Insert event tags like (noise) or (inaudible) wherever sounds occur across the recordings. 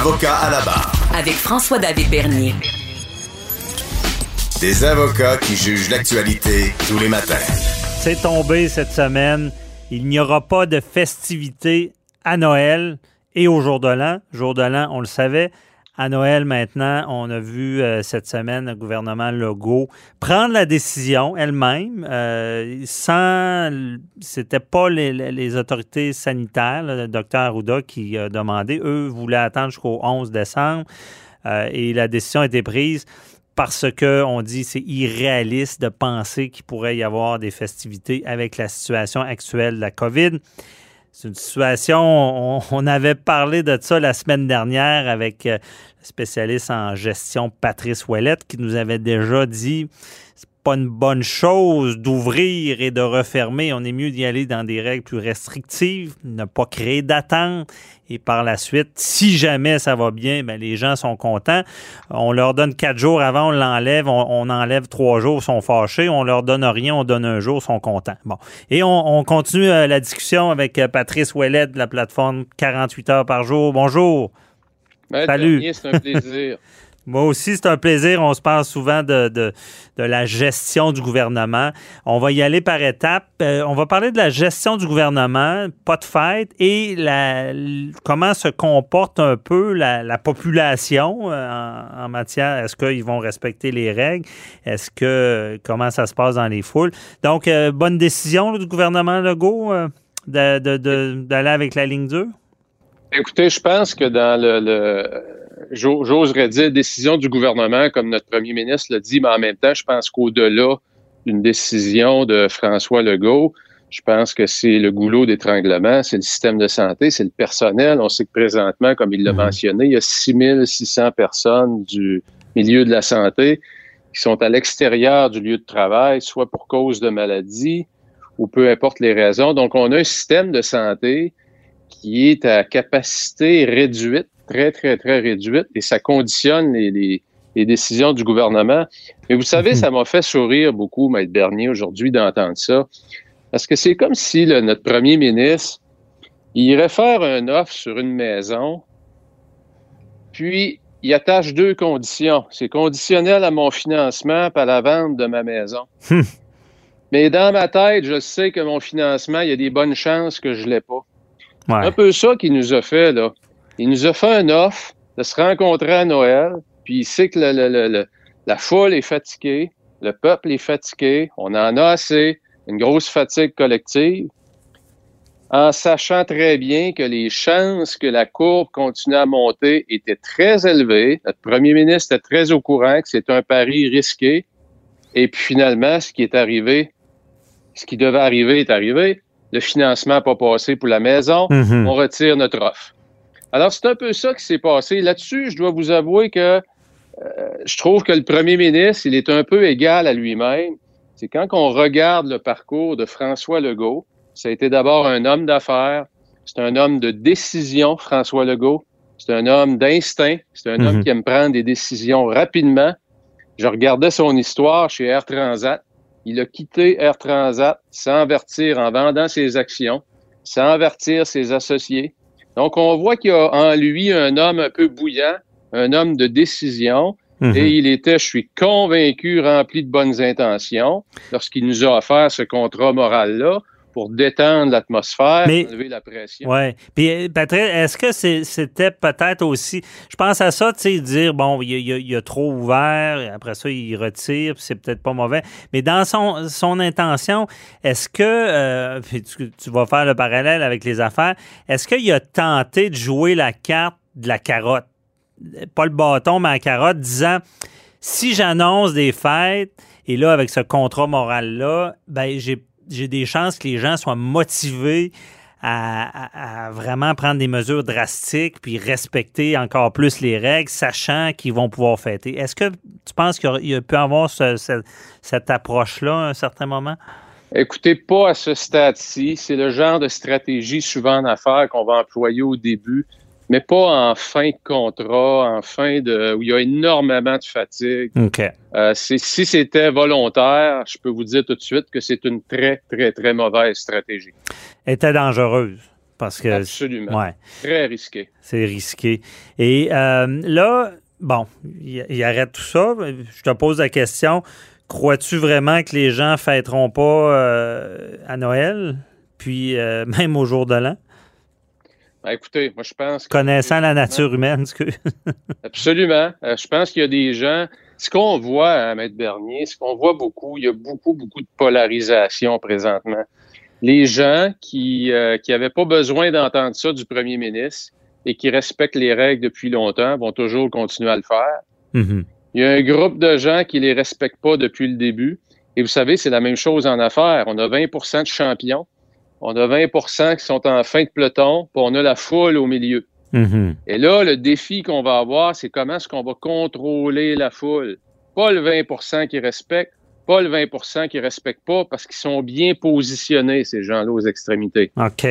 Avocat à la barre. Avec François-David Bernier. Des avocats qui jugent l'actualité tous les matins. C'est tombé cette semaine. Il n'y aura pas de festivités à Noël et au jour de l'an. Jour de l'an, on le savait. À Noël, maintenant, on a vu euh, cette semaine le gouvernement Legault prendre la décision elle-même, euh, sans. C'était pas les, autorités sanitaires, le docteur Arruda qui a demandé. Eux voulaient attendre jusqu'au 11 décembre euh, et la décision a été prise parce qu'on dit c'est irréaliste de penser qu'il pourrait y avoir des festivités avec la situation actuelle de la COVID. C'est une situation, on, avait parlé de ça la semaine dernière avec euh, le spécialiste en gestion Patrice Ouellette qui nous avait déjà dit pas une bonne chose d'ouvrir et de refermer. On est mieux d'y aller dans des règles plus restrictives, ne pas créer d'attente. Et par la suite, si jamais ça va bien, ben les gens sont contents. On leur donne quatre jours avant, on l'enlève, on, enlève trois jours, sont fâchés. On leur donne rien, on donne un jour, sont contents. Bon. Et on, continue euh, la discussion avec euh, Patrice Ouellet de la plateforme 48 heures par jour. Bonjour. Salut. C'est un plaisir. (laughs) Moi aussi, c'est un plaisir. On se parle souvent de, de, la gestion du gouvernement. On va y aller par étapes. Euh, on va parler de la gestion du gouvernement, pas de fête, et la, comment se comporte un peu la, population euh, en, matière. Est-ce qu'ils vont respecter les règles? Est-ce que comment ça se passe dans les foules? Donc, euh, bonne décision du gouvernement Legault d'aller avec la ligne dure? Écoutez, je pense que dans le j'oserais dire, décision du gouvernement, comme notre premier ministre l'a dit, mais en même temps, je pense qu'au-delà d'une décision de François Legault, je pense que c'est le goulot d'étranglement, c'est le système de santé, c'est le personnel. On sait que présentement, comme il l'a mhm. mentionné, il y a 6600 personnes du milieu de la santé qui sont à l'extérieur du lieu de travail, soit pour cause de maladie ou peu importe les raisons. Donc, on a un système de santé qui est à capacité réduite très, très, très réduite et ça conditionne les, décisions du gouvernement. Mais vous savez, mhm. ça m'a fait sourire beaucoup, Maître Bernier, aujourd'hui, d'entendre ça. Parce que c'est comme si notre premier ministre, il irait faire un offre sur une maison, puis il attache deux conditions. C'est conditionnel à mon financement à la vente de ma maison. Hmm. Mais dans ma tête, je sais que mon financement, il y a des bonnes chances que je ne l'ai pas. Un peu ça qu'il nous a fait, là. Il nous a fait un offre de se rencontrer à Noël, puis il sait que la foule est fatiguée, le peuple est fatigué, on en a assez, une grosse fatigue collective, en sachant très bien que les chances que la courbe continue à monter étaient très élevées. Notre premier ministre était très au courant que c'est un pari risqué. Et puis finalement, ce qui est arrivé, ce qui devait arriver est arrivé. Le financement n'a pas passé pour la maison. Mm-hmm. On retire notre offre. Alors, c'est un peu ça qui s'est passé. Là-dessus, je dois vous avouer que euh, je trouve que le premier ministre, il est un peu égal à lui-même. C'est quand on regarde le parcours de François Legault, ça a été d'abord un homme d'affaires, c'est un homme de décision, François Legault. C'est un homme d'instinct, c'est un homme mhm. qui aime prendre des décisions rapidement. Je regardais son histoire chez Air Transat. Il a quitté Air Transat sans avertir en vendant ses actions, sans avertir ses associés. Donc, on voit qu'il y a en lui un homme un peu bouillant, un homme de décision. Mhm. Et il était, je suis convaincu, rempli de bonnes intentions lorsqu'il nous a offert ce contrat moral-là pour détendre l'atmosphère, enlever la pression. Oui. Puis, euh, Patrick, est-ce que c'était peut-être aussi. Je pense à ça, tu sais, dire, bon, il, a trop ouvert, après ça, il retire, c'est peut-être pas mauvais. Mais dans son, son intention, est-ce que. Euh, tu, vas faire le parallèle avec les affaires. Est-ce qu'il a tenté de jouer la carte de la carotte? Pas le bâton, mais la carotte, disant si j'annonce des fêtes, et là, avec ce contrat moral-là, ben, j'ai j'ai des chances que les gens soient motivés à, vraiment prendre des mesures drastiques puis respecter encore plus les règles, sachant qu'ils vont pouvoir fêter. Est-ce que tu penses qu'il peut y avoir cette approche-là à un certain moment? Écoutez, pas à ce stade-ci. C'est le genre de stratégie souvent en affaires qu'on va employer au début, mais pas en fin de contrat, en fin de où il y a énormément de fatigue. OK. Euh, si c'était volontaire, je peux vous dire tout de suite que c'est une très, très, très mauvaise stratégie. Elle était dangereuse. Parce que, Absolument. Ouais. Très risqué. C'est risqué. Et euh, là, bon, il, arrête tout ça. Je te pose la question. Crois-tu vraiment que les gens fêteront pas euh, à Noël, puis euh, (laughs) même au jour de l'an? Ben, écoutez, moi je pense. Connaissant la nature humaine, que... (laughs) Absolument. Euh, je pense qu'il y a des gens. Ce qu'on voit à Maître Bernier, ce qu'on voit beaucoup, il y a beaucoup, beaucoup de polarisation présentement. Les gens qui n'avaient pas besoin d'entendre ça du premier ministre et qui respectent les règles depuis longtemps vont toujours continuer à le faire. Mm-hmm. Il y a un groupe de gens qui les respectent pas depuis le début. Et vous savez, c'est la même chose en affaires. On a 20% de champions. On a 20% qui sont en fin de peloton, puis on a la foule au milieu. Mm-hmm. Et là, le défi qu'on va avoir, c'est comment est-ce qu'on va contrôler la foule? Pas le 20% qui respecte, pas le 20% qui ne respectent pas parce qu'ils sont bien positionnés, ces gens-là, aux extrémités. OK.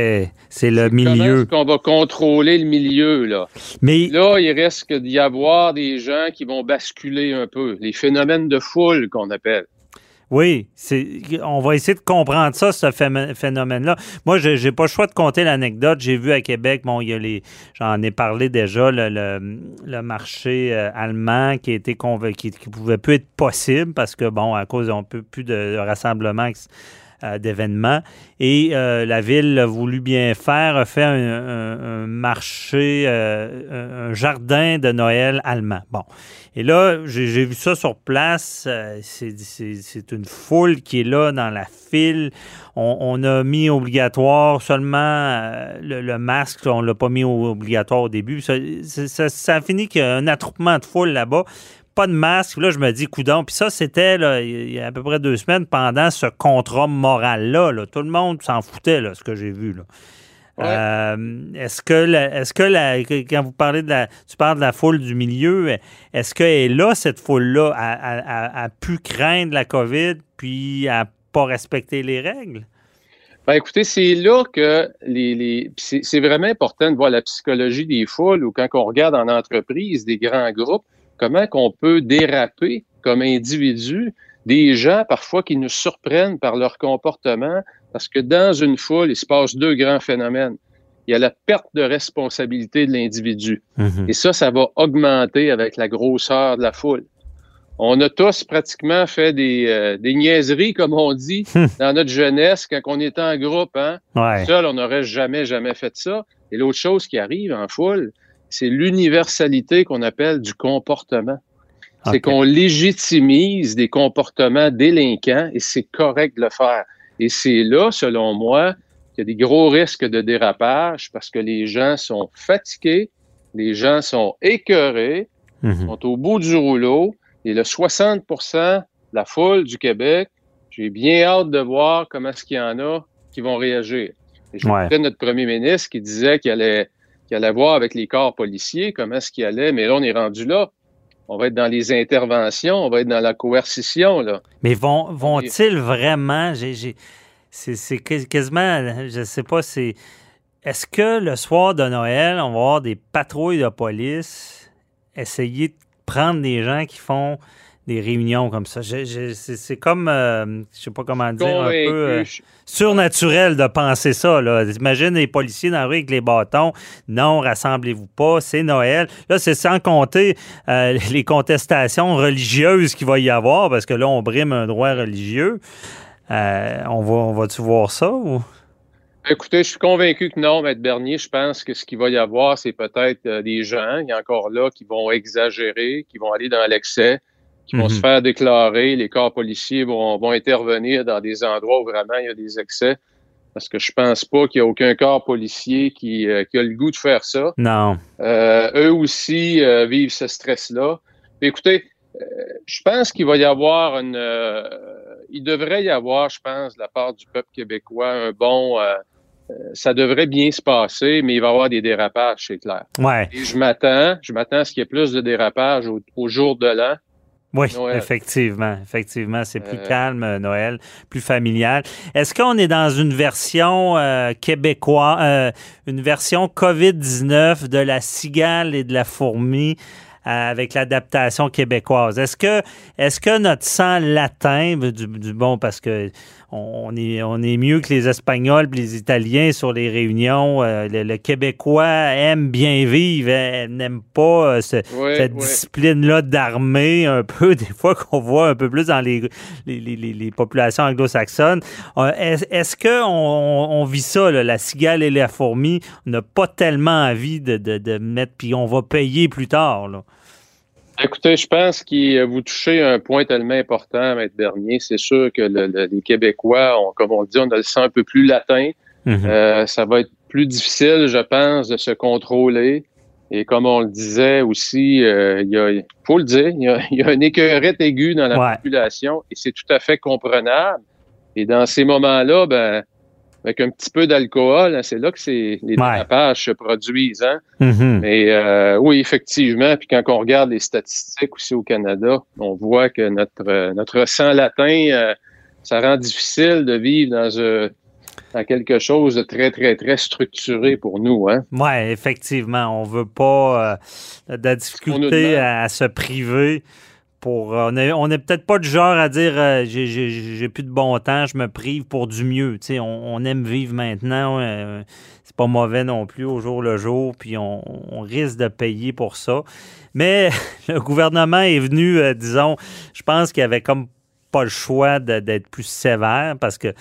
C'est le milieu. Comment qu'on va contrôler le milieu, là? Mais... Là, il risque d'y avoir des gens qui vont basculer un peu. Les phénomènes de foule qu'on appelle. Oui, c'est, on va essayer de comprendre ça, ce phénomène-là. Moi, je n'ai pas le choix de compter l'anecdote. J'ai vu à Québec, bon, il j'en ai parlé déjà, le, le, marché euh, allemand qui était qui, qui pouvait plus être possible parce que, bon, à cause peu plus de, rassemblement euh, d'événements. Et euh, la ville a voulu bien faire, a fait un, marché, un jardin de Noël allemand. Bon. Et là, j'ai vu ça sur place. Euh, c'est une foule qui est là dans la file. On, a mis obligatoire seulement euh, le, masque. On ne l'a pas mis obligatoire au début. Ça, ça, a fini qu'il y a un attroupement de foule là-bas pas de masque. Là, je me dis, coudon. Puis ça, c'était il y a à peu près deux semaines pendant ce contrat moral-là. Là. Tout le monde s'en foutait, là, ce que j'ai vu. Là. Euh, est-ce que, est-ce que la, quand vous parlez de la, tu parles de la foule du milieu, est-ce qu'elle est là, cette foule-là, a, pu craindre la COVID puis à pas respecter les règles? Ben écoutez, c'est là que les, les c'est vraiment important de voir la psychologie des foules ou quand on regarde en entreprise des grands groupes, comment qu'on peut déraper comme individu des gens parfois qui nous surprennent par leur comportement, parce que dans une foule, il se passe deux grands phénomènes. Il y a la perte de responsabilité de l'individu. Mhm. Et ça, ça va augmenter avec la grosseur de la foule. On a tous pratiquement fait des, euh, des niaiseries, comme on dit, dans notre jeunesse, quand on était en groupe. Hein? Seul, on n'aurait jamais, jamais fait ça. Et l'autre chose qui arrive en foule, c'est l'universalité qu'on appelle du comportement. C'est qu'on légitimise des comportements délinquants et c'est correct de le faire. Et c'est là, selon moi, qu'il y a des gros risques de dérapage parce que les gens sont fatigués, les gens sont écœurés, mhm. sont au bout du rouleau. Et le 60 de la foule du Québec, j'ai bien hâte de voir comment est-ce qu'il y en a qui vont réagir. Et je ouais. notre premier ministre qui disait qu'il allait, qu'il allait voir avec les corps policiers comment est-ce qu'il allait, mais là, on est rendu là on va être dans les interventions, on va être dans la coercition. Là. Mais vont, vont-ils vraiment, c'est quasiment, je ne sais pas, c'est, est-ce que le soir de Noël, on va avoir des patrouilles de police essayer de prendre des gens qui font des réunions comme ça. c'est comme, euh, je sais pas comment dire, un peu euh, surnaturel de penser ça. Là. Imagine les policiers dans la rue avec les bâtons. Non, rassemblez-vous pas, c'est Noël. Là, c'est sans compter euh, (laughs) les contestations religieuses qu'il va y avoir, parce que là, on brime un droit religieux. on va, on va-tu voir ça ou? Écoutez, je suis convaincu que non, Maître Bernier. Je pense que ce qu'il va y avoir, c'est peut-être des gens, il y a encore là, qui vont exagérer, qui vont aller dans l'excès, qui vont se mhm. faire déclarer. Les corps policiers vont, vont intervenir dans des endroits où vraiment il y a des excès. Parce que je pense pas qu'il y a aucun corps policier qui, euh, qui, a le goût de faire ça. Non. Euh, eux aussi euh, vivent ce stress-là. Écoutez, je pense qu'il va y avoir une... il devrait y avoir, je pense, de la part du peuple québécois, un bon ça devrait bien se passer, mais il va y avoir des dérapages, c'est clair. Ouais. Et je m'attends, je m'attends à ce qu'il y ait plus de dérapages au, au jour de l'an. Oui, Noël. effectivement. Effectivement, c'est plus Euh, calme, euh, Noël, plus familial. Est-ce qu'on est dans une version euh, québécoise, euh, une version COVID-19 de la cigale et de la fourmi avec l'adaptation québécoise? Est-ce que, est-ce que notre sang latin, du, du bon, parce que on est, on est mieux que les Espagnols et les Italiens sur les réunions. euh, le, le Québécois aime bien vivre, n'aime pas euh, ce- Ouais, cette ouais. discipline-là d'armée, un peu, (laughs) des fois, qu'on voit un peu plus dans les, les, les- populations anglo-saxonnes. Euh, Est-ce qu'on on, on vit ça, là, la cigale et la fourmi? On n'a pas tellement envie de, de, de mettre, puis on va payer plus tard. Là. Écoutez, je pense que vous touchez un point tellement important, Maître Bernier. C'est sûr que le- le- les Québécois, on- comme on le dit, on a le sang un peu plus latin. Mhm. Euh, ça va être plus difficile, je pense, de se contrôler. Et comme on le disait aussi, euh, il y a, faut le dire, il y a, (laughs) il y a une écœurette aiguë dans la Ouais. population et c'est tout à fait comprenable. Et dans ces moments-là, ben, avec un petit peu d'alcool, hein, c'est là que les Ouais. dérapages se produisent. Hein? Mhm. Mais euh, oui, effectivement. Puis quand on regarde les statistiques aussi au Canada, on voit que notre euh, notre sang latin, euh, ça rend difficile de vivre dans, dans quelque chose de très, très, très structuré pour nous. Hein? Oui, effectivement. On veut pas euh, de la difficulté à se priver. Euh, on est, on est peut-être pas du genre à dire euh, j'ai- plus de bon temps, je me prive pour du mieux. On, on aime vivre maintenant. euh, c'est pas mauvais non plus au jour le jour, puis on, risque de payer pour ça. Mais (laughs) le gouvernement est venu, euh, disons, je pense qu'il avait comme pas le choix d'être plus sévère parce que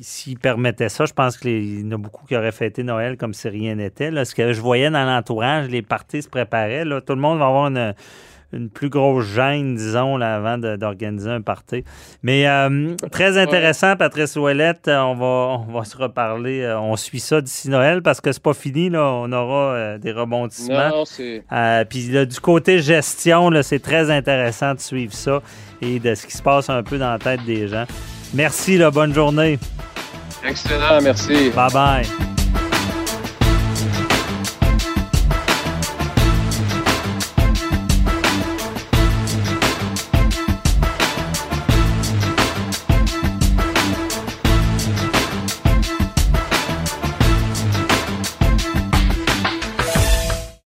S'ils permettaient ça, je pense qu'il y en a beaucoup qui auraient fêté Noël comme si rien n'était. Ce que je voyais dans l'entourage, les parties se préparaient. Tout le monde va avoir une, une plus grosse gêne, disons, là, avant d'organiser un party. Mais euh, très intéressant, Patrice Ouellette. Euh, On va, on va se reparler. Euh, On suit ça d'ici Noël parce que c'est pas fini. Là. On aura euh, des rebondissements. Non. Euh, Puis là, du côté gestion, c'est très intéressant de suivre ça et de ce qui se passe un peu dans la tête des gens. Merci, là, bonne journée. Excellent, merci. Bye bye.